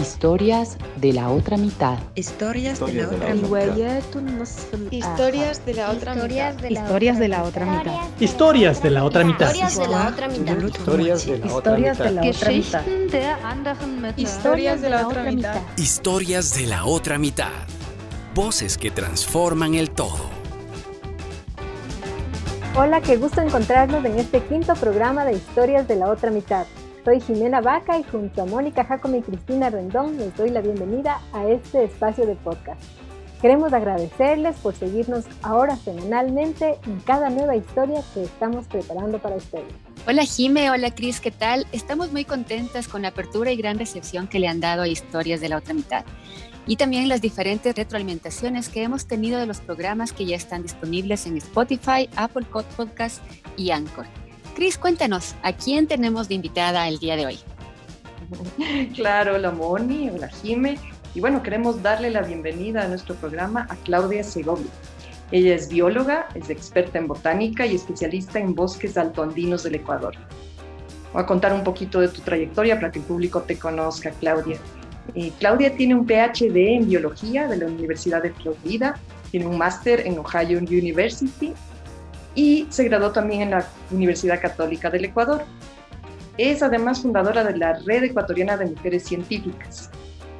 Historias de la otra mitad. Historias de la otra mitad. Historias de la otra mitad. Historias de la otra mitad. Historias de la otra mitad. Historias de la otra mitad. Historias de la otra mitad. Historias de la otra mitad. Historias de la otra mitad. Voces que transforman el todo. Hola, qué gusto encontrarnos en este quinto programa de Historias de la otra mitad. Soy Jimena Vaca y junto a Mónica Jacome y Cristina Rendón les doy la bienvenida a este espacio de podcast. Queremos agradecerles por seguirnos ahora semanalmente en cada nueva historia que estamos preparando para ustedes. Hola Jime, hola Cris, ¿qué tal? Estamos muy contentas con la apertura y gran recepción que le han dado a Historias de la otra mitad y también las diferentes retroalimentaciones que hemos tenido de los programas que ya están disponibles en Spotify, Apple Podcast y Anchor. Cris, cuéntanos, ¿a quién tenemos de invitada el día de hoy? Claro, hola Moni, hola Jime. Y bueno, queremos darle la bienvenida a nuestro programa a Claudia Segovia. Ella es bióloga, es experta en botánica y especialista en bosques altoandinos del Ecuador. Voy a contar un poquito de tu trayectoria para que el público te conozca, Claudia. Eh, Claudia tiene un PhD en biología de la Universidad de Florida, tiene un máster en Ohio University y se graduó también en la Universidad Católica del Ecuador. Es además fundadora de la Red Ecuatoriana de Mujeres Científicas.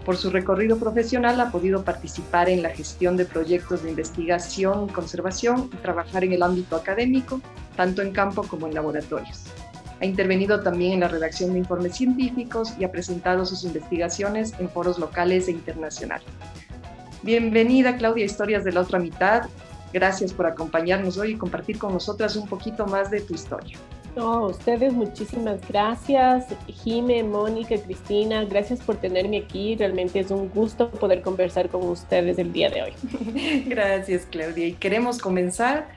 Por su recorrido profesional ha podido participar en la gestión de proyectos de investigación y conservación y trabajar en el ámbito académico, tanto en campo como en laboratorios. Ha intervenido también en la redacción de informes científicos y ha presentado sus investigaciones en foros locales e internacionales. Bienvenida Claudia Historias de la otra mitad. Gracias por acompañarnos hoy y compartir con nosotras un poquito más de tu historia. No, ustedes muchísimas gracias, Jime, Mónica, Cristina, gracias por tenerme aquí. Realmente es un gusto poder conversar con ustedes el día de hoy. gracias, Claudia. Y queremos comenzar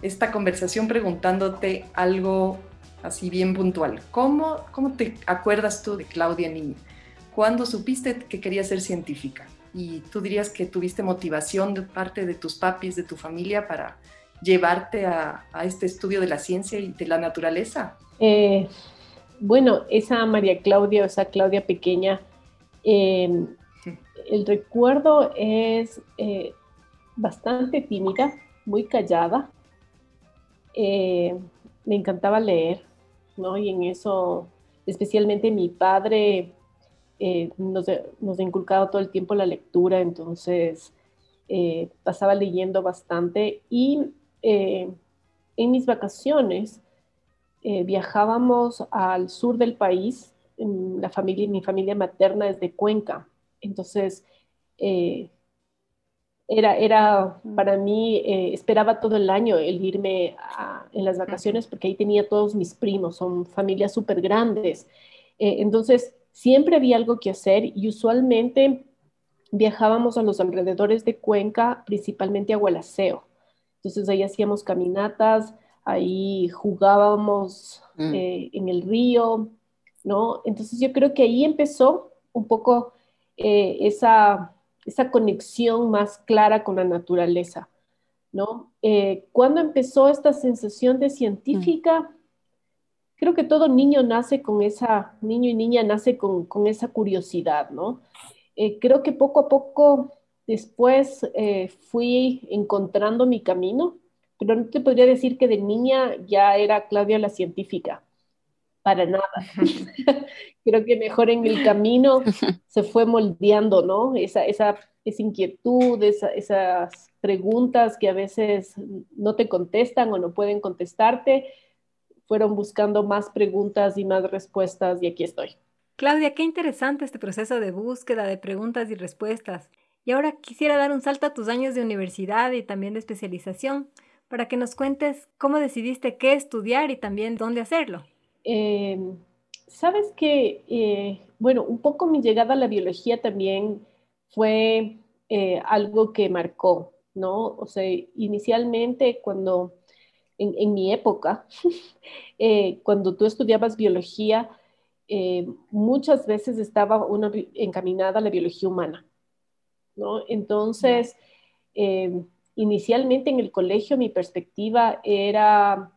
esta conversación preguntándote algo así bien puntual. ¿Cómo, cómo te acuerdas tú de Claudia Niña? ¿Cuándo supiste que querías ser científica? Y tú dirías que tuviste motivación de parte de tus papis, de tu familia, para llevarte a, este estudio de la ciencia y de la naturaleza. Eh, bueno, esa María Claudia, esa Claudia pequeña, em, el recuerdo es eh, bastante tímida, muy callada. Eh, me encantaba leer, y en eso, especialmente mi padre eh, nos, nos, ha inculcado todo el tiempo la lectura, entonces eh, pasaba leyendo bastante y eh, en mis vacaciones viajábamos al sur del país, la familia, mi familia materna es de Cuenca, entonces era, era para mí, eh, esperaba todo el año el irme en las vacaciones porque ahí tenía todos mis primos, son familias súper grandes. Eh, entonces, siempre había algo que hacer y usualmente viajábamos a los alrededores de Cuenca, principalmente a Gualaceo. Entonces ahí hacíamos caminatas, ahí jugábamos mm. eh, en el río, ¿no? Entonces yo creo que ahí empezó un poco esa esa conexión más clara con la naturaleza, ¿no? Eh, cuando empezó esta sensación de científica, creo que todo niño nace con esa, niño y niña nace con, esa curiosidad, ¿no? Eh, creo que poco a poco después eh, fui encontrando mi camino, pero no te podría decir que de niña ya era Claudia la científica para nada. Creo que mejor en el camino se fue moldeando, ¿no? Esa, esa, esa inquietud, esas preguntas que a veces no te contestan o no pueden contestarte, fueron buscando más preguntas y más respuestas y aquí estoy. Claudia, qué interesante este proceso de búsqueda de preguntas y respuestas. Y ahora quisiera dar un salto a tus años de universidad y también de especialización para que nos cuentes cómo decidiste qué estudiar y también dónde hacerlo. Em, Sabes que, eh, bueno, un poco mi llegada a la biología también fue eh, algo que marcó, ¿no? O sea, inicialmente cuando, en, mi época, eh, cuando tú estudiabas biología, muchas veces estaba encaminada a la biología humana, ¿no? Entonces, inicialmente en el colegio mi perspectiva era,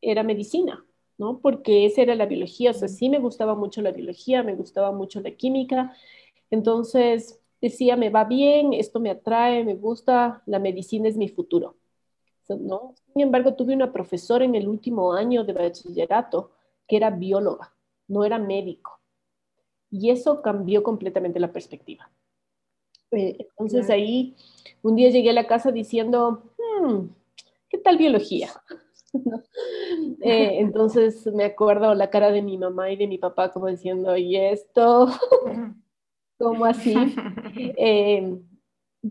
era medicina, ¿no? Porque esa era la biología, o sea, sí me gustaba mucho la biología, me gustaba mucho la química, entonces decía, me va bien, esto me atrae, me gusta, la medicina es mi futuro, ¿no? Sin embargo, tuve una profesora en el último año de bachillerato que era bióloga, no era médico, y eso cambió completamente la perspectiva. Eh, entonces ahí un día llegué a la casa diciendo, hmm, ¿qué tal biología? Eh, entonces me acuerdo la cara de mi mamá y de mi papá como diciendo, ¿y esto? ¿Cómo así? Eh,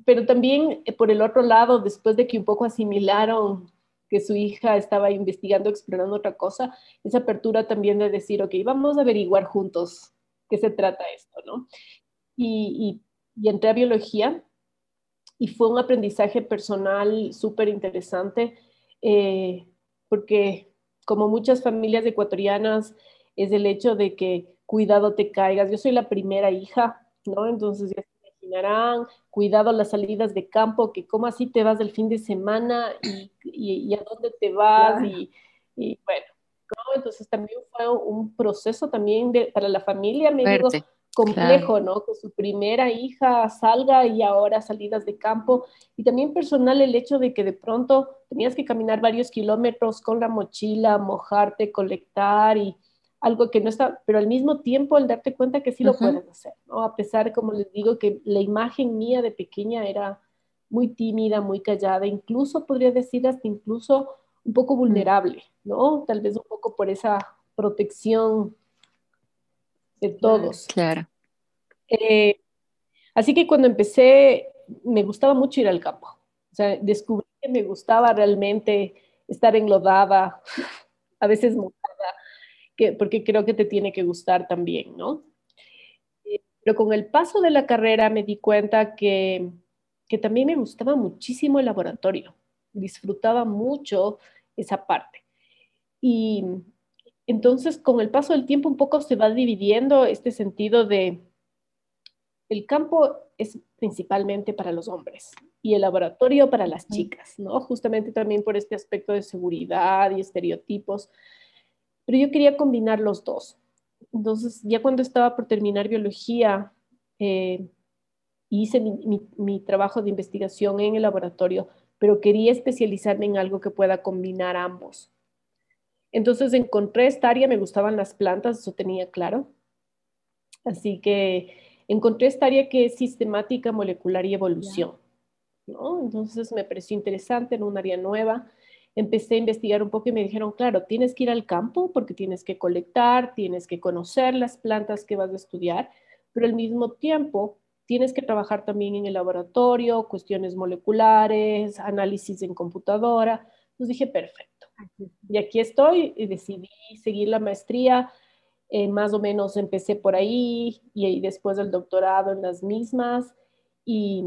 pero también por el otro lado, después de que un poco asimilaron que su hija estaba investigando, explorando otra cosa, esa apertura también de decir, ok, vamos a averiguar juntos qué se trata esto, ¿no? Y, y, y entré a biología y fue un aprendizaje personal súper interesante. Eh, porque como muchas familias ecuatorianas es el hecho de que cuidado te caigas. Yo soy la primera hija, ¿no? Entonces ya se imaginarán, cuidado las salidas de campo, que cómo así te vas del fin de semana y, y, a dónde te vas y, y, bueno, ¿no? Entonces también fue un proceso también de, para la familia, me digo, complejo, ¿no? Que su primera hija salga y ahora salidas de campo. Y también personal el hecho de que de pronto tenías que caminar varios kilómetros con la mochila, mojarte, colectar y algo que no está, pero al mismo tiempo el darte cuenta que sí lo puedes hacer, ¿no? A pesar, como les digo, que la imagen mía de pequeña era muy tímida, muy callada, incluso podría decir hasta incluso un poco vulnerable, ¿no? Tal vez un poco por esa protección de todos. Claro. Eh, así que cuando empecé, me gustaba mucho ir al campo. O sea, descubrí que me gustaba realmente estar enlodada, a veces mojada, que, porque creo que te tiene que gustar también, ¿no? Pero con el paso de la carrera me di cuenta que, que también me gustaba muchísimo el laboratorio. Disfrutaba mucho esa parte. Y entonces, con el paso del tiempo, un poco se va dividiendo este sentido de el campo es principalmente para los hombres y el laboratorio para las chicas, ¿no? Justamente también por este aspecto de seguridad y estereotipos. Pero yo quería combinar los dos. Entonces, ya cuando estaba por terminar biología, eh, hice mi, mi trabajo de investigación en el laboratorio, pero quería especializarme en algo que pueda combinar ambos. Entonces encontré esta área, me gustaban las plantas, eso tenía claro. Así que encontré esta área que es sistemática, molecular y evolución. ¿no? Entonces me pareció interesante, en un área nueva. Empecé a investigar un poco y me dijeron, claro, tienes que ir al campo porque tienes que colectar, tienes que conocer las plantas que vas a estudiar, pero al mismo tiempo tienes que trabajar también en el laboratorio, cuestiones moleculares, análisis en computadora. Entonces dije, perfecto y aquí estoy y decidí seguir la maestría. Eh, más o menos empecé por ahí y, después el doctorado en las mismas y,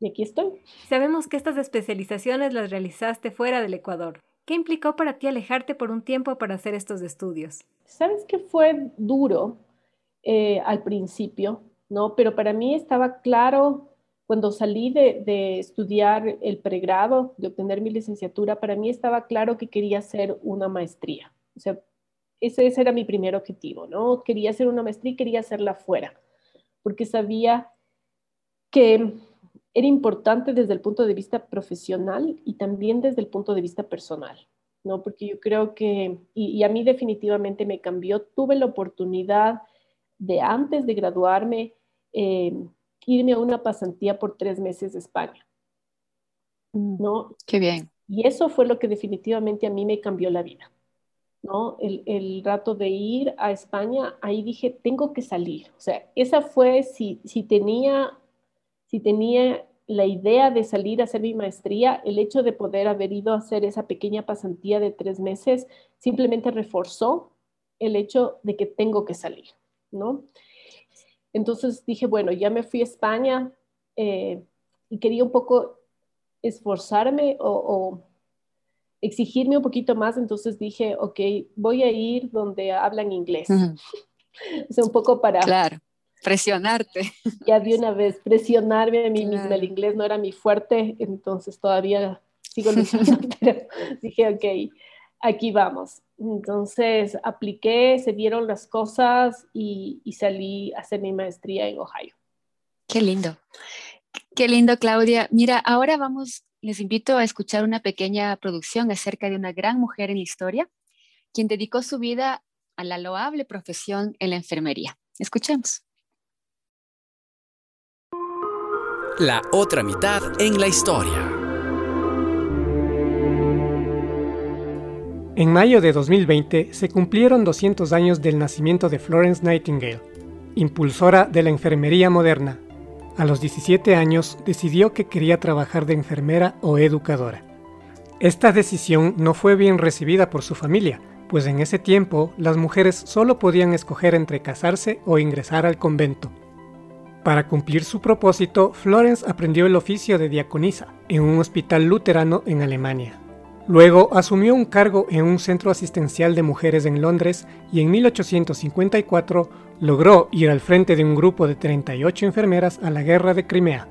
y aquí estoy. Sabemos que estas especializaciones las realizaste fuera del Ecuador. ¿Qué implicó para ti alejarte por un tiempo para hacer estos estudios? Sabes que fue duro eh, al principio, ¿no? Pero para mí estaba claro cuando salí de, estudiar el pregrado, de obtener mi licenciatura, para mí estaba claro que quería hacer una maestría. O sea, ese, ese era mi primer objetivo, ¿no? Quería hacer una maestría y quería hacerla fuera, porque sabía que era importante desde el punto de vista profesional y también desde el punto de vista personal, ¿no? Porque yo creo que, y, a mí definitivamente me cambió, tuve la oportunidad de antes de graduarme, eh, irme a una pasantía por tres meses de España. Mm, ¿No? Qué bien. Y eso fue lo que definitivamente a mí me cambió la vida. ¿no? El, el, rato de ir a España, ahí dije, tengo que salir. O sea, esa fue, si, si, tenía, si tenía la idea de salir a hacer mi maestría, el hecho de poder haber ido a hacer esa pequeña pasantía de tres meses simplemente reforzó el hecho de que tengo que salir, ¿no? Entonces dije, bueno, ya me fui a España eh, y quería un poco esforzarme o, exigirme un poquito más, entonces dije, ok, voy a ir donde hablan inglés. o sea, un poco para... Claro, presionarte. Ya de una vez, presionarme a mí misma. El inglés no era mi fuerte, entonces todavía sigo luchando, pero dije, ok, aquí vamos. Entonces apliqué, se dieron las cosas y, y salí a hacer mi maestría en Ohio. Qué lindo. Qué lindo, Claudia. Mira, ahora vamos, les invito a escuchar una pequeña producción acerca de una gran mujer en la historia, quien dedicó su vida a la loable profesión en la enfermería. Escuchemos. La otra mitad en la historia. En mayo de 2020 se cumplieron 200 años del nacimiento de Florence Nightingale, impulsora de la enfermería moderna. A los 17 años decidió que quería trabajar de enfermera o educadora. Esta decisión no fue bien recibida por su familia, pues en ese tiempo las mujeres solo podían escoger entre casarse o ingresar al convento. Para cumplir su propósito, Florence aprendió el oficio de diaconisa en un hospital luterano en Alemania. Luego asumió un cargo en un centro asistencial de mujeres en Londres y en 1854 logró ir al frente de un grupo de 38 enfermeras a la guerra de Crimea.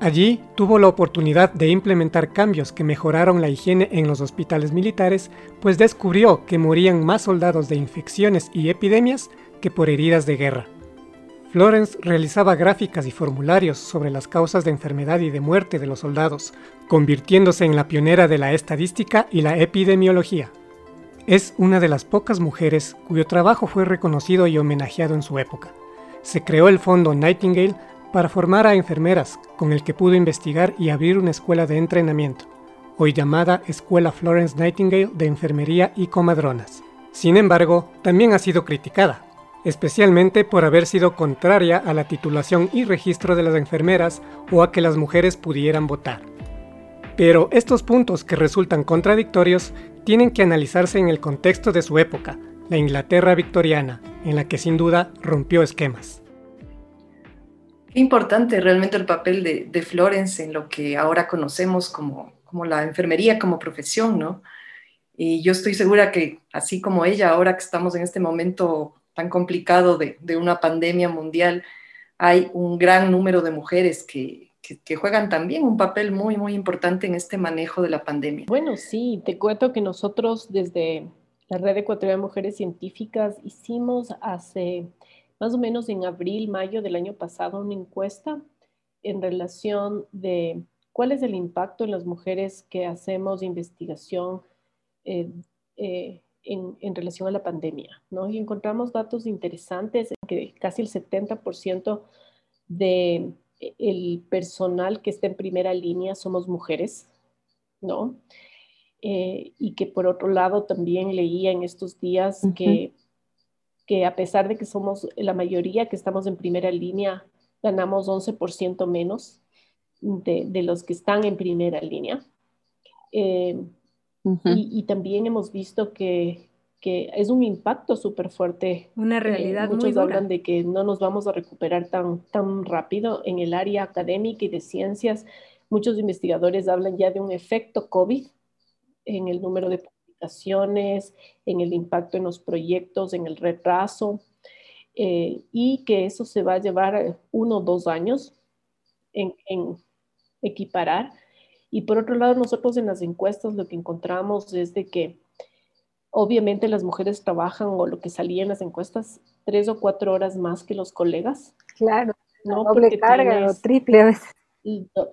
Allí tuvo la oportunidad de implementar cambios que mejoraron la higiene en los hospitales militares, pues descubrió que morían más soldados de infecciones y epidemias que por heridas de guerra. Florence realizaba gráficas y formularios sobre las causas de enfermedad y de muerte de los soldados, convirtiéndose en la pionera de la estadística y la epidemiología. Es una de las pocas mujeres cuyo trabajo fue reconocido y homenajeado en su época. Se creó el Fondo Nightingale para formar a enfermeras, con el que pudo investigar y abrir una escuela de entrenamiento, hoy llamada Escuela Florence Nightingale de Enfermería y Comadronas. Sin embargo, también ha sido criticada, especialmente por haber sido contraria a la titulación y registro de las enfermeras o a que las mujeres pudieran votar. Pero estos puntos que resultan contradictorios tienen que analizarse en el contexto de su época, la Inglaterra victoriana, en la que sin duda rompió esquemas. Qué importante realmente el papel de, Florence en lo que ahora conocemos como, como la enfermería como profesión, ¿no? Y yo estoy segura que así como ella, ahora que estamos en este momento tan complicado de, una pandemia mundial, hay un gran número de mujeres que, juegan también un papel muy, muy importante en este manejo de la pandemia. Bueno, sí, te cuento que nosotros desde la Red Ecuatoriana de Mujeres Científicas hicimos hace más o menos en abril, mayo del año pasado una encuesta en relación de cuál es el impacto en las mujeres que hacemos investigación eh, eh, en, relación a la pandemia, ¿no? Y encontramos datos interesantes, que casi el 70% del el personal que está en primera línea somos mujeres, ¿no? Eh, y que por otro lado también leía en estos días que, que a pesar de que somos la mayoría que estamos en primera línea, ganamos 11% menos de, de, los que están en primera línea. Eh, y, también hemos visto que, que es un impacto súper fuerte. Una eh, realidad muchos muy dura. hablan de que no nos vamos a recuperar tan, tan rápido en el área académica y de ciencias. Muchos investigadores hablan ya de un efecto COVID en el número de publicaciones, en el impacto en los proyectos, en el retraso, eh, y que eso se va a llevar uno o dos años en, en equiparar y por otro lado, nosotros en las encuestas lo que encontramos es de que obviamente las mujeres trabajan o lo que salía en las encuestas tres o cuatro horas más que los colegas. Claro, ¿no? doble carga o triple a veces.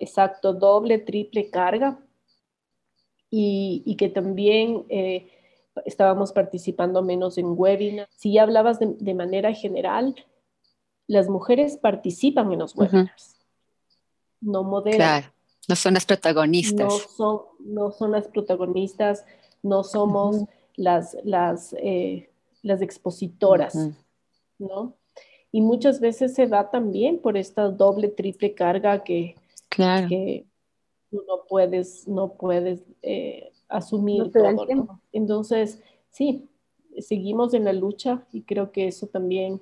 Exacto, doble, triple carga. Y, que también eh, estábamos participando menos en webinars. Si ya hablabas de, manera general, las mujeres participan en los webinars, no modelan. No son las protagonistas. No son, no son las protagonistas, no somos las, las, eh, las expositoras, ¿no? Y muchas veces se da también por esta doble, triple carga que, claro. tú no puedes, no puedes eh, asumir todo, Entonces, sí, seguimos en la lucha y creo que eso también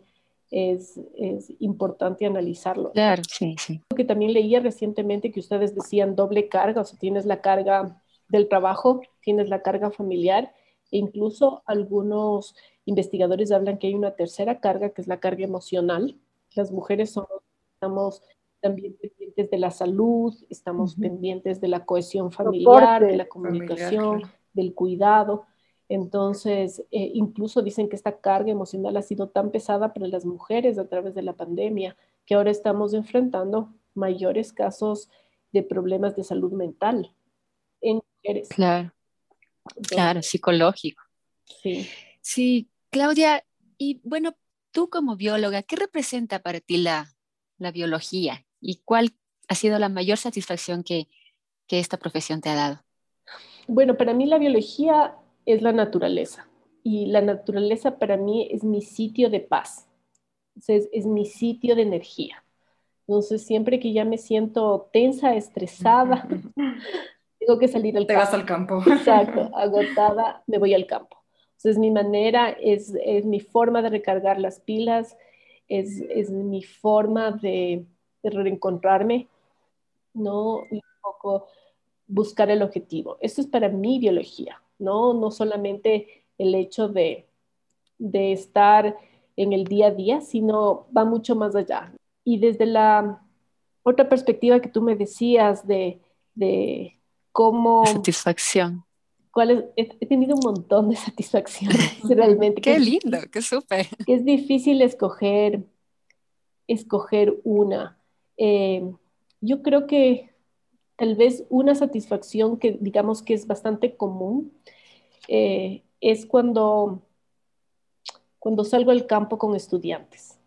es, es, importante analizarlo. Claro, sí, sí. Que también leía recientemente que ustedes decían doble carga, o sea, tienes la carga del trabajo, tienes la carga familiar, e incluso algunos investigadores hablan que hay una tercera carga, que es la carga emocional. Las mujeres somos, estamos también pendientes de la salud, estamos pendientes de la cohesión familiar, de la comunicación, del cuidado. Entonces, eh, incluso dicen que esta carga emocional ha sido tan pesada para las mujeres a través de la pandemia que ahora estamos enfrentando mayores casos de problemas de salud mental en mujeres. Claro, claro, psicológico. Sí. Sí, Claudia, y bueno, tú como bióloga, ¿qué representa para ti la, la biología y cuál ha sido la mayor satisfacción que, que esta profesión te ha dado? Bueno, para mí la biología es la naturaleza y la naturaleza para mí es mi sitio de paz, es, es mi sitio de energía. Entonces, siempre que ya me siento tensa, estresada, tengo que salir al Te campo. vas al campo. Exacto, agotada, me voy al campo. Entonces, mi manera, es, es mi forma de recargar las pilas, es, es mi forma de, de, reencontrarme, ¿no? Y un poco buscar el objetivo. Esto es para mi biología, ¿no? No solamente el hecho de, de estar en el día a día, sino va mucho más allá. Y desde la otra perspectiva que tú me decías de, de cómo... Satisfacción. ¿cuál es? He, he, tenido un montón de satisfacciones, realmente. qué lindo, qué súper. Es difícil escoger, escoger una. Eh, yo creo que tal vez una satisfacción que digamos que es bastante común eh, es cuando, cuando salgo al campo con estudiantes.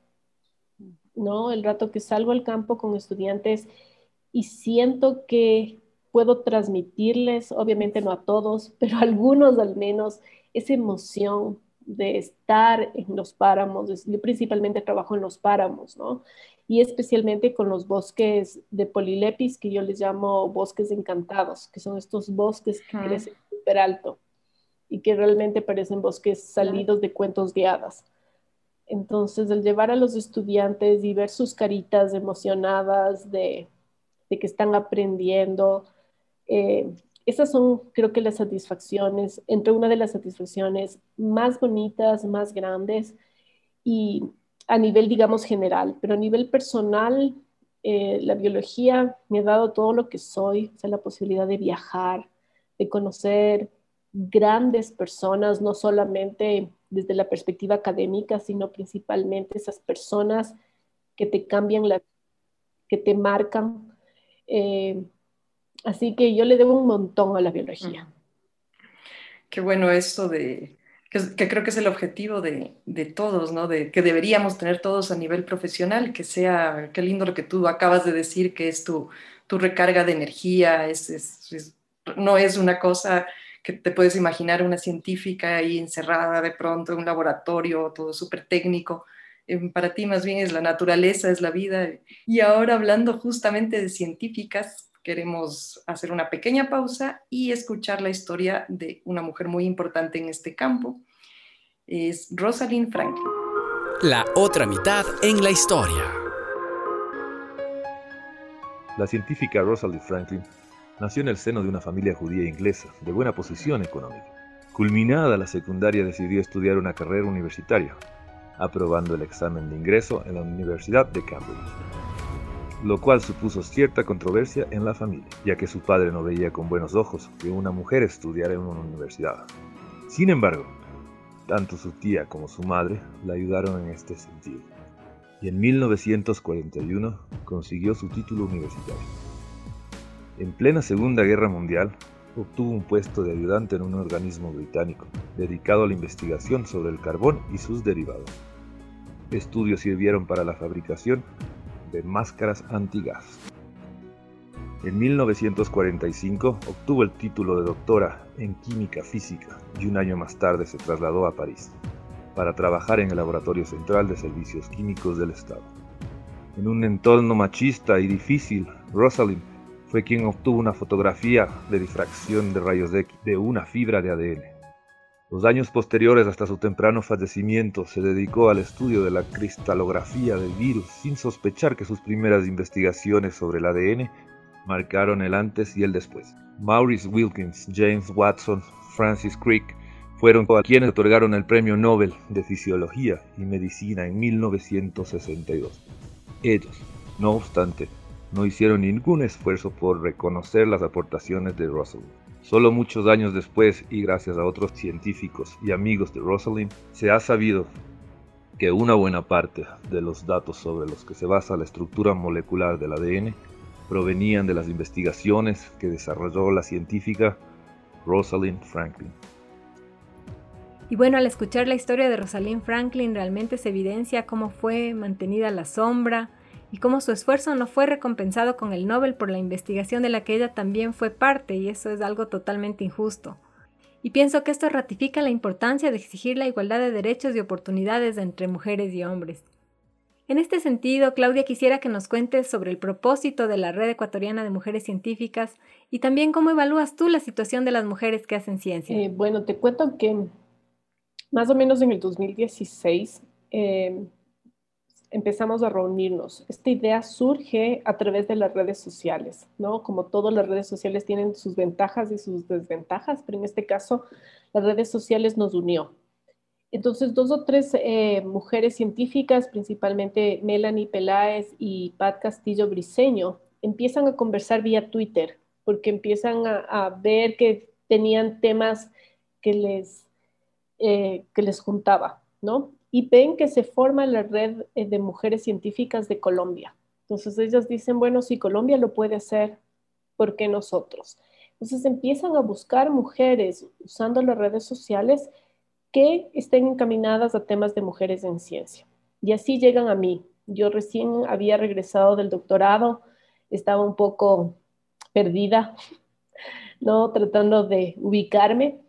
¿no? El rato que salgo al campo con estudiantes y siento que puedo transmitirles, obviamente no a todos, pero a algunos al menos, esa emoción de estar en los páramos. Yo principalmente trabajo en los páramos, ¿no? Y especialmente con los bosques de polilepis, que yo les llamo bosques encantados, que son estos bosques que crecen súper alto y que realmente parecen bosques salidos de cuentos guiadas. Entonces, el llevar a los estudiantes y ver sus caritas emocionadas de, de que están aprendiendo, eh, esas son, creo que, las satisfacciones, entre una de las satisfacciones más bonitas, más grandes y a nivel, digamos, general, pero a nivel personal, eh, la biología me ha dado todo lo que soy, o sea, la posibilidad de viajar, de conocer grandes personas, no solamente desde la perspectiva académica, sino principalmente esas personas que te cambian la que te marcan. Eh, así que yo le debo un montón a la biología. Qué bueno esto de, que, que creo que es el objetivo de, de, todos, ¿no? De que deberíamos tener todos a nivel profesional, que sea, qué lindo lo que tú acabas de decir, que es tu, tu recarga de energía, es, es, es, no es una cosa que te puedes imaginar una científica ahí encerrada de pronto en un laboratorio, todo súper técnico. Para ti más bien es la naturaleza, es la vida. Y ahora hablando justamente de científicas, queremos hacer una pequeña pausa y escuchar la historia de una mujer muy importante en este campo. Es Rosalind Franklin. La otra mitad en la historia. La científica Rosalind Franklin nació en el seno de una familia judía inglesa de buena posición económica. Culminada la secundaria decidió estudiar una carrera universitaria, aprobando el examen de ingreso en la Universidad de Cambridge, lo cual supuso cierta controversia en la familia, ya que su padre no veía con buenos ojos que una mujer estudiara en una universidad. Sin embargo, tanto su tía como su madre la ayudaron en este sentido, y en 1941 consiguió su título universitario. En plena Segunda Guerra Mundial, obtuvo un puesto de ayudante en un organismo británico dedicado a la investigación sobre el carbón y sus derivados. Estudios sirvieron para la fabricación de máscaras antigas. En 1945 obtuvo el título de doctora en química física y un año más tarde se trasladó a París para trabajar en el Laboratorio Central de Servicios Químicos del Estado. En un entorno machista y difícil, Rosalind fue quien obtuvo una fotografía de difracción de rayos X de una fibra de ADN. Los años posteriores hasta su temprano fallecimiento se dedicó al estudio de la cristalografía del virus sin sospechar que sus primeras investigaciones sobre el ADN marcaron el antes y el después. Maurice Wilkins, James Watson, Francis Crick fueron quienes otorgaron el Premio Nobel de Fisiología y Medicina en 1962. Ellos, no obstante, no hicieron ningún esfuerzo por reconocer las aportaciones de Russell. Solo muchos años después, y gracias a otros científicos y amigos de Rosalind, se ha sabido que una buena parte de los datos sobre los que se basa la estructura molecular del ADN provenían de las investigaciones que desarrolló la científica Rosalind Franklin. Y bueno, al escuchar la historia de Rosalind Franklin realmente se evidencia cómo fue mantenida la sombra y cómo su esfuerzo no fue recompensado con el Nobel por la investigación de la que ella también fue parte y eso es algo totalmente injusto. Y pienso que esto ratifica la importancia de exigir la igualdad de derechos y oportunidades entre mujeres y hombres. En este sentido, Claudia quisiera que nos cuentes sobre el propósito de la Red Ecuatoriana de Mujeres Científicas y también cómo evalúas tú la situación de las mujeres que hacen ciencia. Eh, bueno, te cuento que más o menos en el 2016 eh, empezamos a reunirnos. Esta idea surge a través de las redes sociales, ¿no? Como todas las redes sociales tienen sus ventajas y sus desventajas, pero en este caso las redes sociales nos unió. Entonces, dos o tres eh, mujeres científicas, principalmente Melanie Peláez y Pat Castillo Briseño, empiezan a conversar vía Twitter, porque empiezan a, ver que tenían temas que les, eh, que les juntaba, ¿no? Y ven que se forma la red eh, de mujeres científicas de Colombia. Entonces ellas dicen, bueno, si Colombia lo puede hacer, ¿por qué nosotros? Entonces empiezan a buscar mujeres usando las redes sociales que estén encaminadas a temas de mujeres en ciencia. Y así llegan a mí. Yo recién había regresado del doctorado, estaba un poco perdida, ¿no? Tratando de ubicarme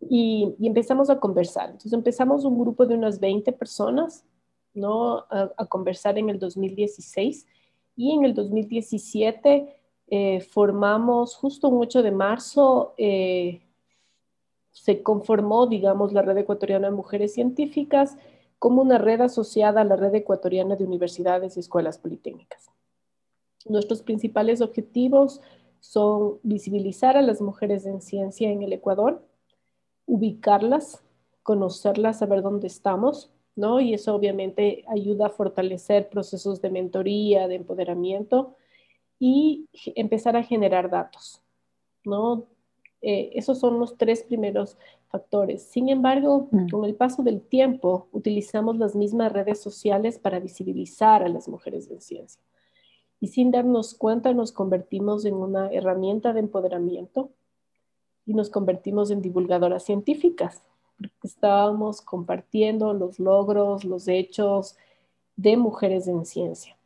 y, empezamos a conversar. Entonces empezamos un grupo de unas 20 personas, ¿no? A, conversar en el 2016 y en el 2017 eh, formamos, justo un 8 de marzo, eh, se conformó, digamos, la Red Ecuatoriana de Mujeres Científicas como una red asociada a la Red Ecuatoriana de Universidades y Escuelas Politécnicas. Nuestros principales objetivos son visibilizar a las mujeres en ciencia en el Ecuador, ubicarlas, conocerlas, saber dónde estamos, ¿no? Y eso obviamente ayuda a fortalecer procesos de mentoría, de empoderamiento y empezar a generar datos, ¿no? Eh, esos son los tres primeros factores. Sin embargo, mm. con el paso del tiempo, utilizamos las mismas redes sociales para visibilizar a las mujeres en ciencia. Y sin darnos cuenta, nos convertimos en una herramienta de empoderamiento y nos convertimos en divulgadoras científicas, porque estábamos compartiendo los logros, los hechos de mujeres en ciencia.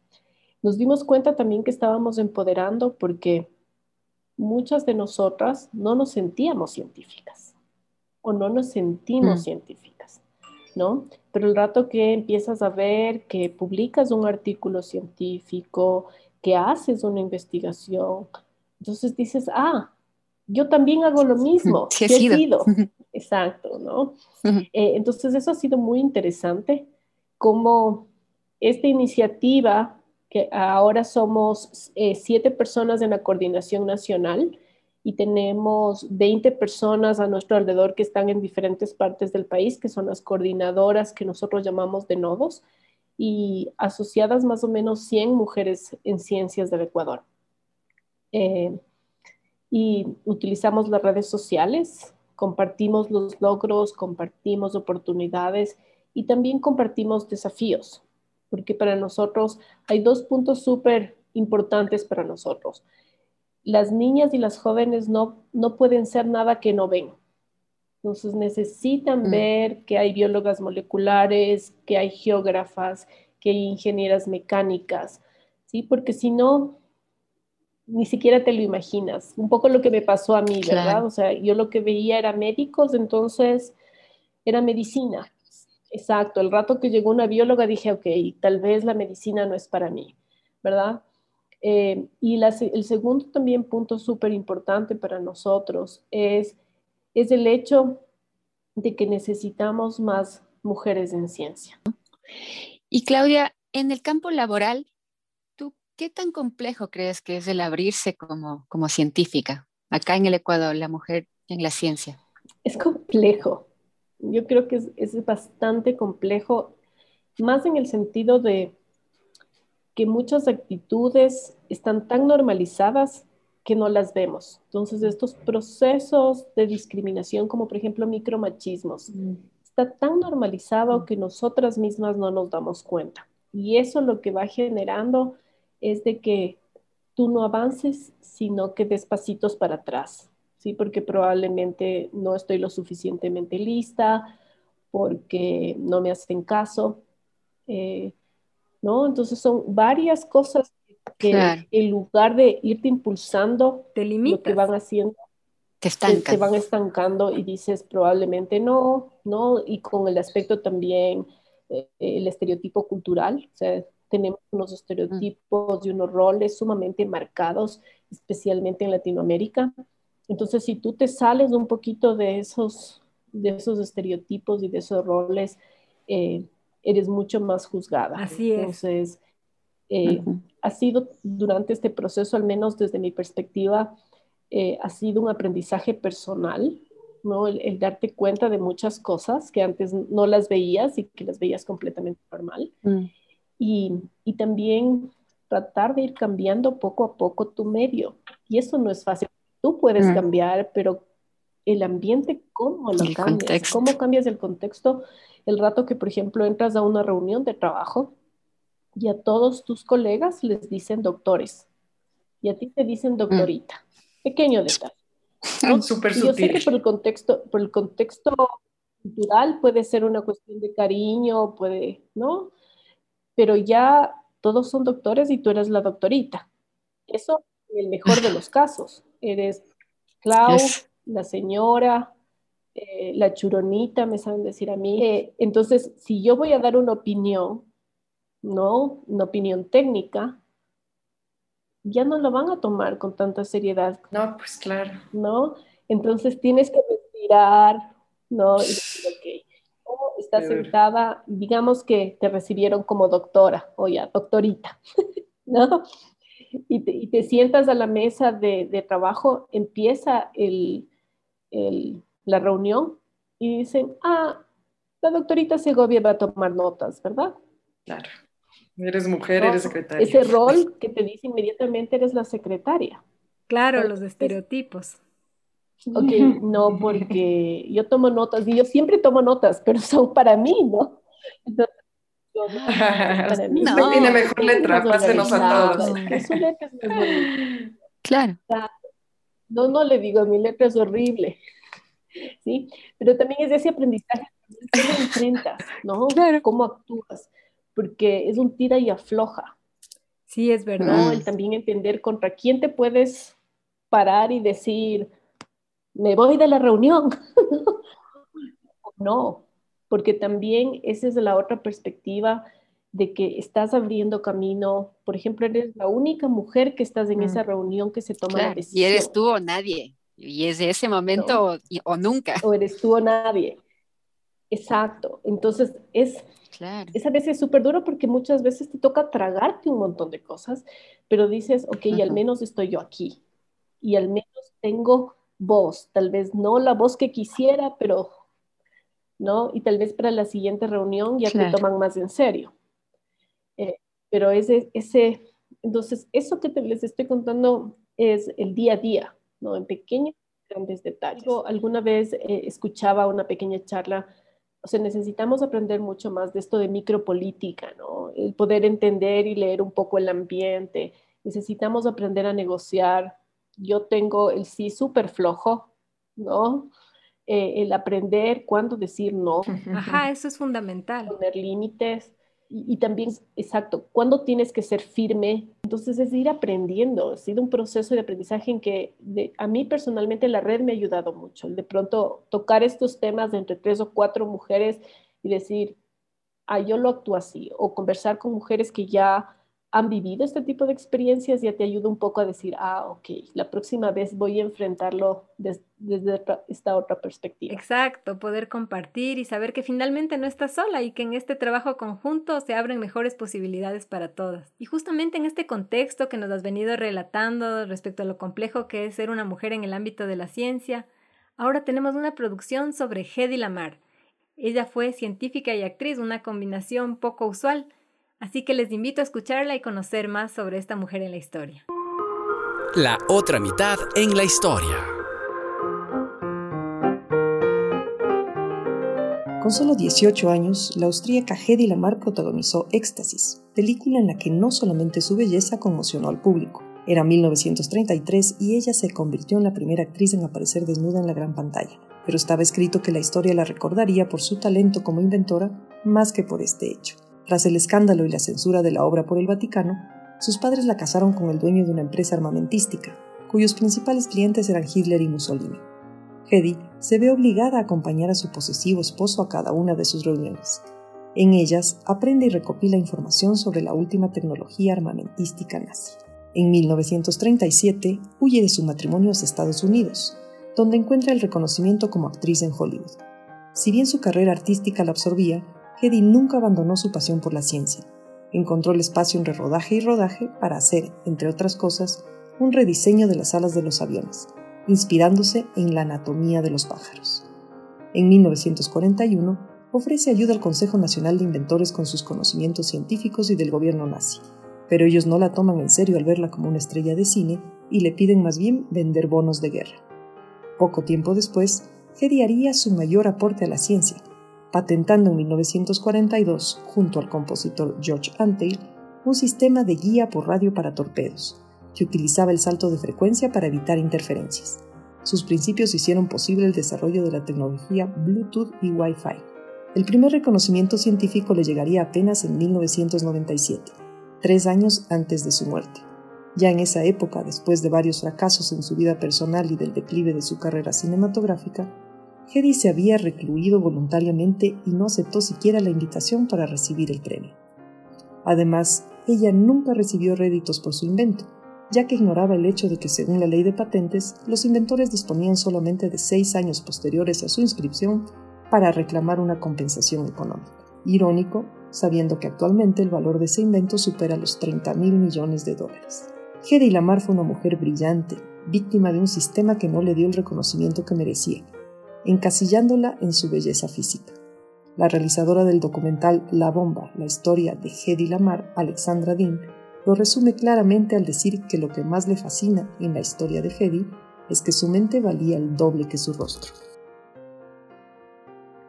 Nos dimos cuenta también que estábamos empoderando porque muchas de nosotras no nos sentíamos científicas o no nos sentimos mm. científicas, ¿no? Pero el rato que empiezas a ver que publicas un artículo científico, que haces una investigación, entonces dices, ah, yo también hago lo mismo. Sí, he sido. Exacto, ¿no? Eh, entonces eso ha sido muy interesante, como esta iniciativa, que ahora somos eh, siete personas en la coordinación nacional y tenemos 20 personas a nuestro alrededor que están en diferentes partes del país, que son las coordinadoras que nosotros llamamos de nodos, y asociadas más o menos 100 mujeres en ciencias del Ecuador. Eh, y utilizamos las redes sociales, compartimos los logros, compartimos oportunidades y también compartimos desafíos, porque para nosotros hay dos puntos súper importantes para nosotros. Las niñas y las jóvenes no, no pueden ser nada que no ven. Entonces necesitan mm. ver que hay biólogas moleculares, que hay geógrafas, que hay ingenieras mecánicas, ¿sí? Porque si no, ni siquiera te lo imaginas. Un poco lo que me pasó a mí, ¿verdad? O sea, yo lo que veía era médicos, entonces era medicina. Exacto, el rato que llegó una bióloga dije, ok, tal vez la medicina no es para mí, ¿verdad? Eh, y el segundo también punto súper importante para nosotros es, es el hecho de que necesitamos más mujeres en ciencia. Y Claudia, en el campo laboral, ¿Qué tan complejo crees que es el abrirse como, como científica acá en el Ecuador, la mujer en la ciencia? Es complejo. Yo creo que es, es bastante complejo, más en el sentido de que muchas actitudes están tan normalizadas que no las vemos. Entonces, estos procesos de discriminación, como por ejemplo micromachismos, mm. está tan normalizado que nosotras mismas no nos damos cuenta. Y eso lo que va generando es de que tú no avances, sino que des pasitos para atrás, ¿sí? Porque probablemente no estoy lo suficientemente lista, porque no me hacen caso, eh, ¿no? Entonces son varias cosas que en lugar de irte impulsando, te lo que van haciendo, te, te, van estancando y dices probablemente no, ¿no? Y con el aspecto también, eh, el estereotipo cultural, o sea, tenemos unos estereotipos y unos roles sumamente marcados, especialmente en Latinoamérica. Entonces, si tú te sales un poquito de esos, de esos estereotipos y de esos roles, eh, eres mucho más juzgada. Así es. Entonces, eh, ha sido durante este proceso, al menos desde mi perspectiva, eh, ha sido un aprendizaje personal, ¿no? El, darte cuenta de muchas cosas que antes no las veías y que las veías completamente normal. Mm. Y, y, también tratar de ir cambiando poco a poco tu medio. Y eso no es fácil. Tú puedes mm. cambiar, pero el ambiente, ¿cómo lo cambias? ¿Cómo cambias el contexto? El rato que, por ejemplo, entras a una reunión de trabajo y a todos tus colegas les dicen doctores y a ti te dicen doctorita. Pequeño detalle. ¿no? Súper Yo sé que por el contexto, por el contexto cultural puede ser una cuestión de cariño, puede, ¿no? Pero ya todos son doctores y tú eres la doctorita. Eso en el mejor de los casos. Eres Clau, la señora, eh, la churonita, me saben decir a mí. Eh, entonces, si yo voy a dar una opinión, ¿no? Una opinión técnica, ya no lo van a tomar con tanta seriedad. No, pues claro. ¿No? Entonces tienes que respirar, ¿no? Y decir, ok, ¿cómo estás sentada? Digamos que te recibieron como doctora, o ya, doctorita, ¿no? Y te, y te, sientas a la mesa de, de trabajo, empieza el, el, la reunión y dicen, ah, la doctorita Segovia va a tomar notas, ¿verdad? Claro. Eres mujer, eres secretaria. Ese rol que te dice inmediatamente eres la secretaria. Claro, los estereotipos. Ok, no, porque yo tomo notas y yo siempre tomo notas, pero son para mí, ¿no? Entonces, para mí. No, tiene mejor letra, pásenos a todos. Su letra es Claro. No, no le digo, mi letra es horrible. ¿Sí? Pero también es ese aprendizaje, cómo enfrentas, ¿no? Claro. Cómo actúas porque es un tira y afloja. Sí, es verdad. El también entender contra quién te puedes parar y decir, me voy de la reunión. no, porque también esa es la otra perspectiva de que estás abriendo camino. Por ejemplo, eres la única mujer que estás en esa reunión que se toma la decisión. Y eres tú o nadie. Y es de ese momento o nunca. O eres tú o nadie. Exacto. Entonces, es Claro. Esa vez es súper duro porque muchas veces te toca tragarte un montón de cosas, pero dices, ok, y al menos estoy yo aquí y al menos tengo voz, tal vez no la voz que quisiera, pero, ¿no? Y tal vez para la siguiente reunión ya te toman más en serio. Eh, pero ese, ese, entonces, eso que te, les estoy contando es el día a día, ¿no? En pequeños, grandes detalles. alguna vez eh, escuchaba una pequeña charla o sea, necesitamos aprender mucho más de esto de micropolítica, ¿no? El poder entender y leer un poco el ambiente. Necesitamos aprender a negociar. Yo tengo el sí súper flojo, ¿no? Eh, el aprender cuándo decir no. Ajá, eso es fundamental. Poner límites y, también, exacto, cuándo tienes que ser firme. Entonces es ir aprendiendo, ha sido un proceso de aprendizaje en que a mí personalmente la red me ha ayudado mucho. De pronto tocar estos temas de entre tres o cuatro mujeres y decir, ah, yo lo actúo así, o conversar con mujeres que ya han vivido este tipo de experiencias, ya te ayuda un poco a decir, ah, ok, la próxima vez voy a enfrentarlo desde esta otra perspectiva. Exacto, poder compartir y saber que finalmente no estás sola y que en este trabajo conjunto se abren mejores posibilidades para todas. Y justamente en este contexto que nos has venido relatando respecto a lo complejo que es ser una mujer en el ámbito de la ciencia, ahora tenemos una producción sobre Hedy Lamar. Ella fue científica y actriz, una combinación poco usual Así que les invito a escucharla y conocer más sobre esta mujer en la historia. La otra mitad en la historia. Con solo 18 años, la austríaca Hedy Lamar protagonizó Éxtasis, película en la que no solamente su belleza conmocionó al público. Era 1933 y ella se convirtió en la primera actriz en aparecer desnuda en la gran pantalla, pero estaba escrito que la historia la recordaría por su talento como inventora más que por este hecho. Tras el escándalo y la censura de la obra por el Vaticano, sus padres la casaron con el dueño de una empresa armamentística, cuyos principales clientes eran Hitler y Mussolini. Hedy se ve obligada a acompañar a su posesivo esposo a cada una de sus reuniones. En ellas aprende y recopila información sobre la última tecnología armamentística nazi. En 1937 huye de su matrimonio a Estados Unidos, donde encuentra el reconocimiento como actriz en Hollywood. Si bien su carrera artística la absorbía, Hedy nunca abandonó su pasión por la ciencia. Encontró el espacio entre rodaje y rodaje para hacer, entre otras cosas, un rediseño de las alas de los aviones, inspirándose en la anatomía de los pájaros. En 1941, ofrece ayuda al Consejo Nacional de Inventores con sus conocimientos científicos y del gobierno nazi, pero ellos no la toman en serio al verla como una estrella de cine y le piden más bien vender bonos de guerra. Poco tiempo después, Hedy haría su mayor aporte a la ciencia, patentando en 1942, junto al compositor George Antheil, un sistema de guía por radio para torpedos, que utilizaba el salto de frecuencia para evitar interferencias. Sus principios hicieron posible el desarrollo de la tecnología Bluetooth y Wi-Fi. El primer reconocimiento científico le llegaría apenas en 1997, tres años antes de su muerte. Ya en esa época, después de varios fracasos en su vida personal y del declive de su carrera cinematográfica, Hedy se había recluido voluntariamente y no aceptó siquiera la invitación para recibir el premio. Además, ella nunca recibió réditos por su invento, ya que ignoraba el hecho de que según la ley de patentes, los inventores disponían solamente de seis años posteriores a su inscripción para reclamar una compensación económica. Irónico, sabiendo que actualmente el valor de ese invento supera los 30 mil millones de dólares. Hedy Lamar fue una mujer brillante, víctima de un sistema que no le dio el reconocimiento que merecía, encasillándola en su belleza física. La realizadora del documental La Bomba, la historia de Hedy Lamar, Alexandra Dean, lo resume claramente al decir que lo que más le fascina en la historia de Hedy es que su mente valía el doble que su rostro.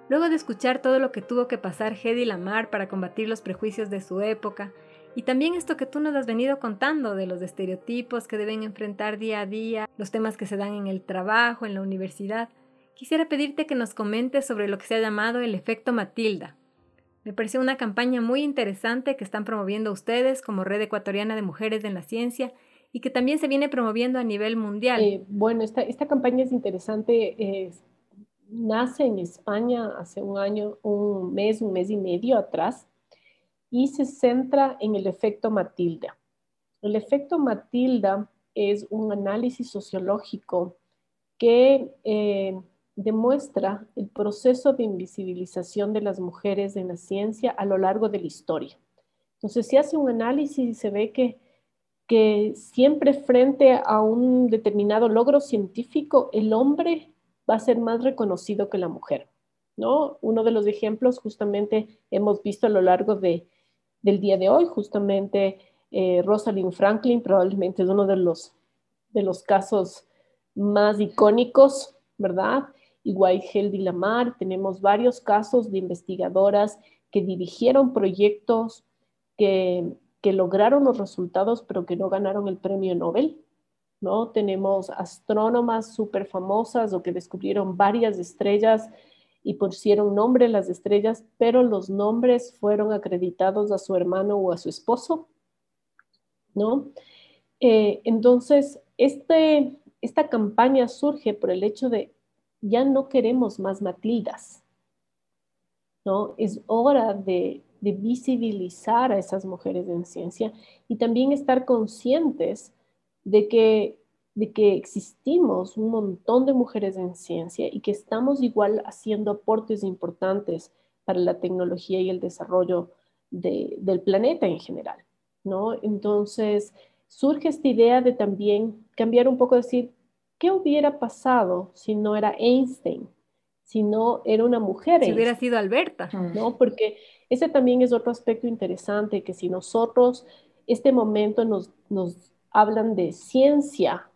Luego de escuchar todo lo que tuvo que pasar Hedy Lamar para combatir los prejuicios de su época, y también esto que tú nos has venido contando de los estereotipos que deben enfrentar día a día, los temas que se dan en el trabajo, en la universidad, quisiera pedirte que nos comentes sobre lo que se ha llamado el efecto Matilda. Me pareció una campaña muy interesante que están promoviendo ustedes como Red Ecuatoriana de Mujeres en la Ciencia y que también se viene promoviendo a nivel mundial. Eh, bueno, esta, campaña es interesante. nace en España hace un año, un mes, un mes y medio atrás y se centra en el efecto Matilda. El efecto Matilda es un análisis sociológico que eh, demuestra el proceso de invisibilización de las mujeres en la ciencia a lo largo de la historia. Entonces se hace un análisis y se ve que, que siempre frente a un determinado logro científico, el hombre va a ser más reconocido que la mujer. ¿no? Uno de los ejemplos justamente hemos visto a lo largo de, del día de hoy, justamente eh, Rosalind Franklin probablemente es uno de los, de los casos más icónicos, ¿verdad? Igual Heldi Lamar, tenemos varios casos de investigadoras que dirigieron proyectos que, que lograron los resultados, pero que no ganaron el premio Nobel. ¿no? Tenemos astrónomas súper famosas o que descubrieron varias estrellas y pusieron nombre a las estrellas, pero los nombres fueron acreditados a su hermano o a su esposo. ¿no? Eh, entonces, este, esta campaña surge por el hecho de ya no queremos más Matildas, ¿no? Es hora de, visibilizar a esas mujeres en ciencia y también estar conscientes de que, de que existimos un montón de mujeres en ciencia y que estamos igual haciendo aportes importantes para la tecnología y el desarrollo del planeta en general, ¿no? Entonces, surge esta idea de también cambiar un poco, decir, ¿qué hubiera pasado si no era Einstein? Si no era una mujer. Si hubiera sido Alberta. ¿No? Porque ese también es otro aspecto interesante, que si nosotros, este momento nos, nos, hablan de ciencia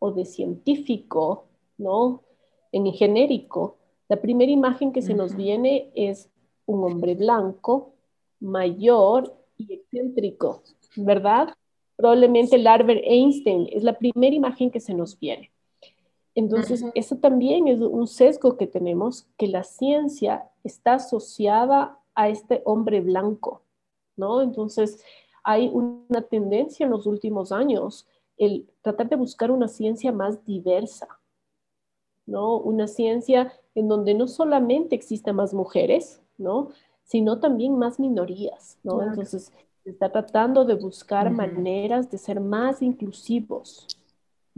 o de científico, ¿no? En genérico, la primera imagen que se nos viene es un hombre blanco, mayor y excéntrico, ¿verdad? Probablemente el Albert Einstein es la primera imagen que se nos viene. Entonces, eso también es un sesgo que tenemos, que la ciencia está asociada a este hombre blanco, ¿no? Entonces, hay una tendencia en los últimos años, el tratar de buscar una ciencia más diversa, ¿no? Una ciencia en donde no solamente existan más mujeres, ¿no? Sino también más minorías, ¿no? Entonces, se está tratando de buscar maneras de ser más inclusivos,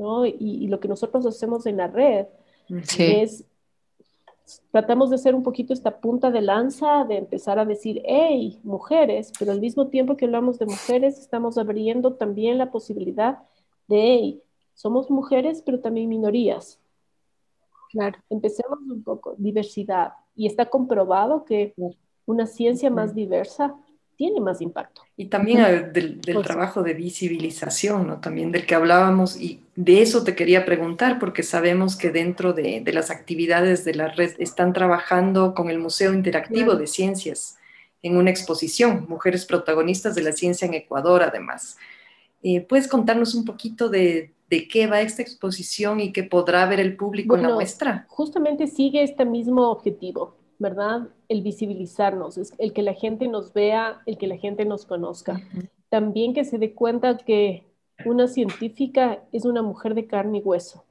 ¿no? Y, lo que nosotros hacemos en la red es, tratamos de ser un poquito esta punta de lanza, de empezar a decir, hey, mujeres, pero al mismo tiempo que hablamos de mujeres, estamos abriendo también la posibilidad de, hey, somos mujeres, pero también minorías. Claro. Empecemos un poco, diversidad. Y está comprobado que una ciencia más diversa tiene más impacto. Y también del, del trabajo de visibilización, ¿no? También del que hablábamos, y de eso te quería preguntar, porque sabemos que dentro de, de las actividades de la red están trabajando con el Museo Interactivo de Ciencias en una exposición, Mujeres Protagonistas de la Ciencia en Ecuador, además. Eh, ¿Puedes contarnos un poquito de, de, qué va esta exposición y qué podrá ver el público en la muestra? Justamente sigue este mismo objetivo, ¿verdad? El visibilizarnos, es el que la gente nos vea, el que la gente nos conozca. También que se dé cuenta que una científica es una mujer de carne y hueso,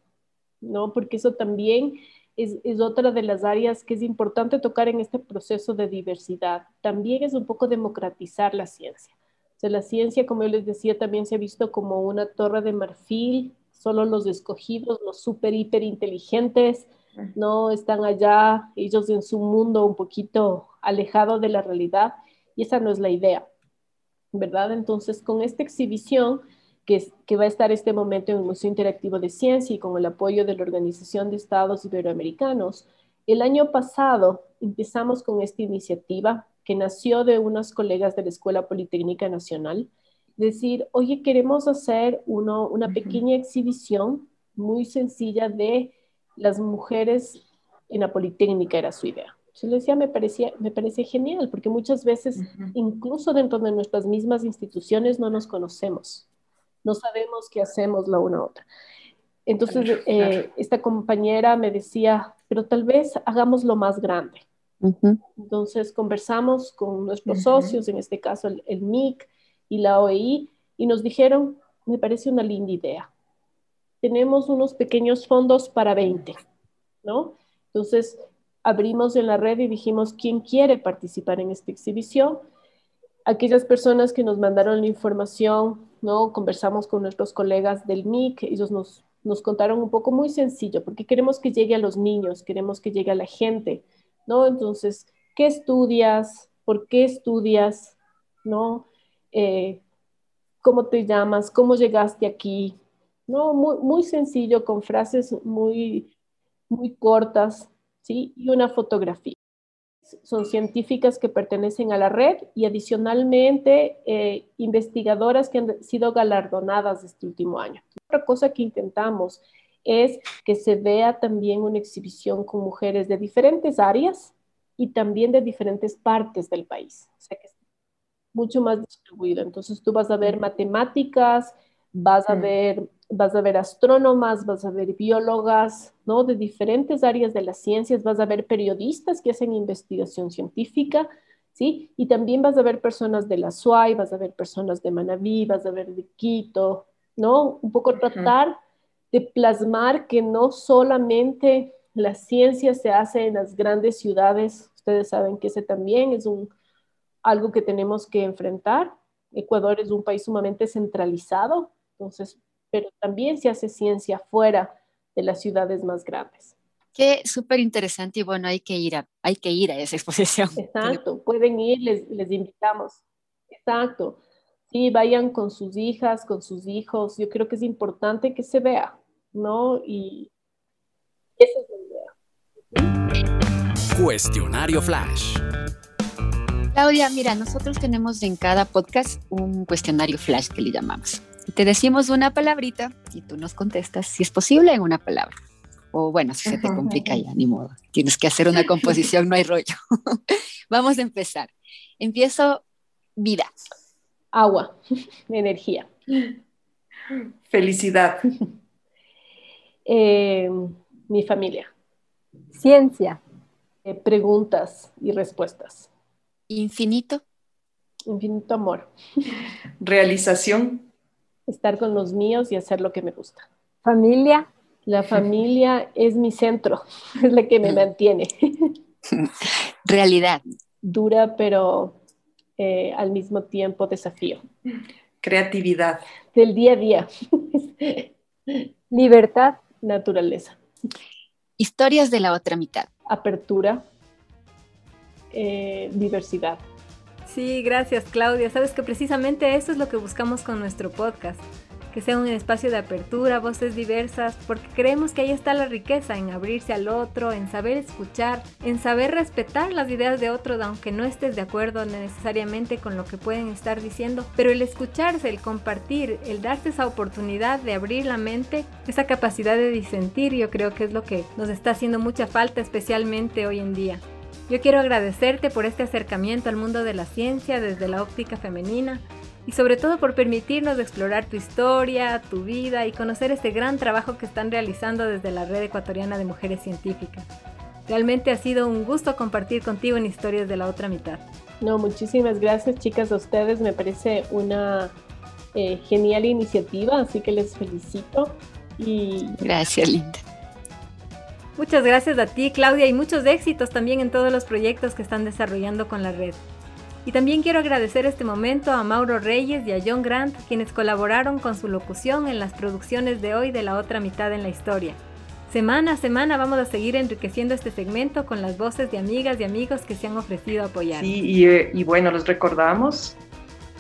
¿no? Porque eso también es, es, otra de las áreas que es importante tocar en este proceso de diversidad. También es un poco democratizar la ciencia. O sea, la ciencia, como yo les decía, también se ha visto como una torre de marfil, solo los escogidos, los súper, hiper inteligentes, no están allá, ellos en su mundo un poquito alejado de la realidad y esa no es la idea, ¿verdad? Entonces, con esta exhibición que, que va a estar este momento en el Museo Interactivo de Ciencia y con el apoyo de la Organización de Estados Iberoamericanos, el año pasado empezamos con esta iniciativa que nació de unas colegas de la Escuela Politécnica Nacional, decir, oye, queremos hacer uno, una pequeña exhibición muy sencilla de las mujeres en la Politécnica era su idea. Yo le decía, me parecía, me parece genial, porque muchas veces, incluso dentro de nuestras mismas instituciones, no nos conocemos, no sabemos qué hacemos la una a otra. Entonces, eh, esta compañera me decía, pero tal vez hagamos lo más grande. Entonces, conversamos con nuestros socios, en este caso el, el MIC y la OEI, y nos dijeron, me parece una linda idea tenemos unos pequeños fondos para 20, ¿no? Entonces, abrimos en la red y dijimos, ¿quién quiere participar en esta exhibición? Aquellas personas que nos mandaron la información, ¿no? Conversamos con nuestros colegas del MIC, ellos nos, nos contaron un poco muy sencillo, porque queremos que llegue a los niños, queremos que llegue a la gente, ¿no? Entonces, ¿qué estudias? ¿Por qué estudias? ¿No? Eh, ¿Cómo te llamas? ¿Cómo llegaste aquí? ¿No? Muy, muy sencillo, con frases muy, muy cortas, ¿sí? Y una fotografía. Son científicas que pertenecen a la red y adicionalmente eh, investigadoras que han sido galardonadas este último año. Otra cosa que intentamos es que se vea también una exhibición con mujeres de diferentes áreas y también de diferentes partes del país. O sea que es mucho más distribuido. Entonces tú vas a ver matemáticas, vas a ver vas a ver astrónomas, vas a ver biólogas, ¿no? De diferentes áreas de las ciencias, vas a ver periodistas que hacen investigación científica, ¿sí? Y también vas a ver personas de la SUAI, vas a ver personas de Manabí, vas a ver de Quito, ¿no? Un poco tratar de plasmar que no solamente la ciencia se hace en las grandes ciudades, ustedes saben que ese también es un, algo que tenemos que enfrentar. Ecuador es un país sumamente centralizado, entonces pero también se hace ciencia fuera de las ciudades más grandes. Qué súper interesante y bueno, hay que ir a, hay que ir a esa exposición. Exacto, pueden ir, les, les invitamos. Exacto. Sí, vayan con sus hijas, con sus hijos. Yo creo que es importante que se vea, ¿no? Y esa es la idea. Cuestionario Flash. Claudia, mira, nosotros tenemos en cada podcast un cuestionario flash que le llamamos. Te decimos una palabrita y tú nos contestas si es posible en una palabra. O bueno, si se te complica ya, ni modo. Tienes que hacer una composición, no hay rollo. Vamos a empezar. Empiezo vida. Agua, energía. Felicidad. Eh, mi familia. Ciencia. Eh, preguntas y respuestas. Infinito. Infinito amor. Realización. Estar con los míos y hacer lo que me gusta. Familia. La familia es mi centro, es la que me mantiene. Realidad. Dura, pero eh, al mismo tiempo desafío. Creatividad. Del día a día. Libertad. Naturaleza. Historias de la otra mitad. Apertura. Eh, diversidad. Sí, gracias Claudia. Sabes que precisamente eso es lo que buscamos con nuestro podcast que sea un espacio de apertura, voces diversas, porque creemos que ahí está la riqueza, en abrirse al otro, en saber escuchar, en saber respetar las ideas de otros, aunque no estés de acuerdo necesariamente con lo que pueden estar diciendo, pero el escucharse, el compartir, el darse esa oportunidad de abrir la mente, esa capacidad de disentir, yo creo que es lo que nos está haciendo mucha falta, especialmente hoy en día. Yo quiero agradecerte por este acercamiento al mundo de la ciencia desde la óptica femenina, y sobre todo por permitirnos explorar tu historia, tu vida y conocer este gran trabajo que están realizando desde la Red Ecuatoriana de Mujeres Científicas. Realmente ha sido un gusto compartir contigo en Historias de la Otra Mitad. No, muchísimas gracias chicas a ustedes, me parece una eh, genial iniciativa, así que les felicito. Y... Gracias, Linda. Muchas gracias a ti, Claudia, y muchos éxitos también en todos los proyectos que están desarrollando con la red. Y también quiero agradecer este momento a Mauro Reyes y a John Grant, quienes colaboraron con su locución en las producciones de hoy de la otra mitad en la historia. Semana a semana vamos a seguir enriqueciendo este segmento con las voces de amigas y amigos que se han ofrecido a apoyar. Sí, y, eh, y bueno, les recordamos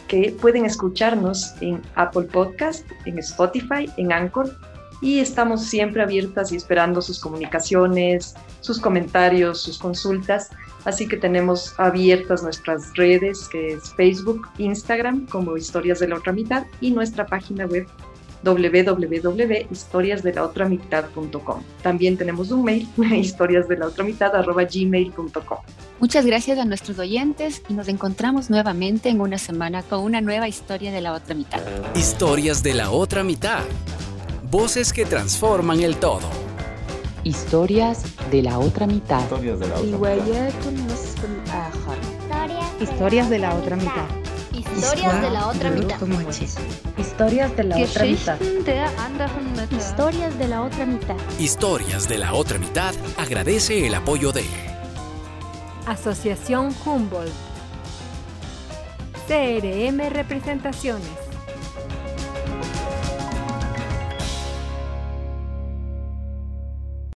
que pueden escucharnos en Apple Podcast, en Spotify, en Anchor y estamos siempre abiertas y esperando sus comunicaciones, sus comentarios, sus consultas Así que tenemos abiertas nuestras redes, que es Facebook, Instagram, como Historias de la Otra Mitad, y nuestra página web www.historiasdelaotramitad.com. También tenemos un mail, historiasdelaotramitad.gmail.com. Muchas gracias a nuestros oyentes y nos encontramos nuevamente en una semana con una nueva historia de la otra mitad. Historias de la otra mitad. Voces que transforman el todo. Historias de la otra mitad. Historias de la otra mitad. Historias de la otra mitad. Historias de la otra mitad. Historias de la otra mitad. Historias de la otra mitad agradece el apoyo de Asociación Humboldt. CRM Representaciones.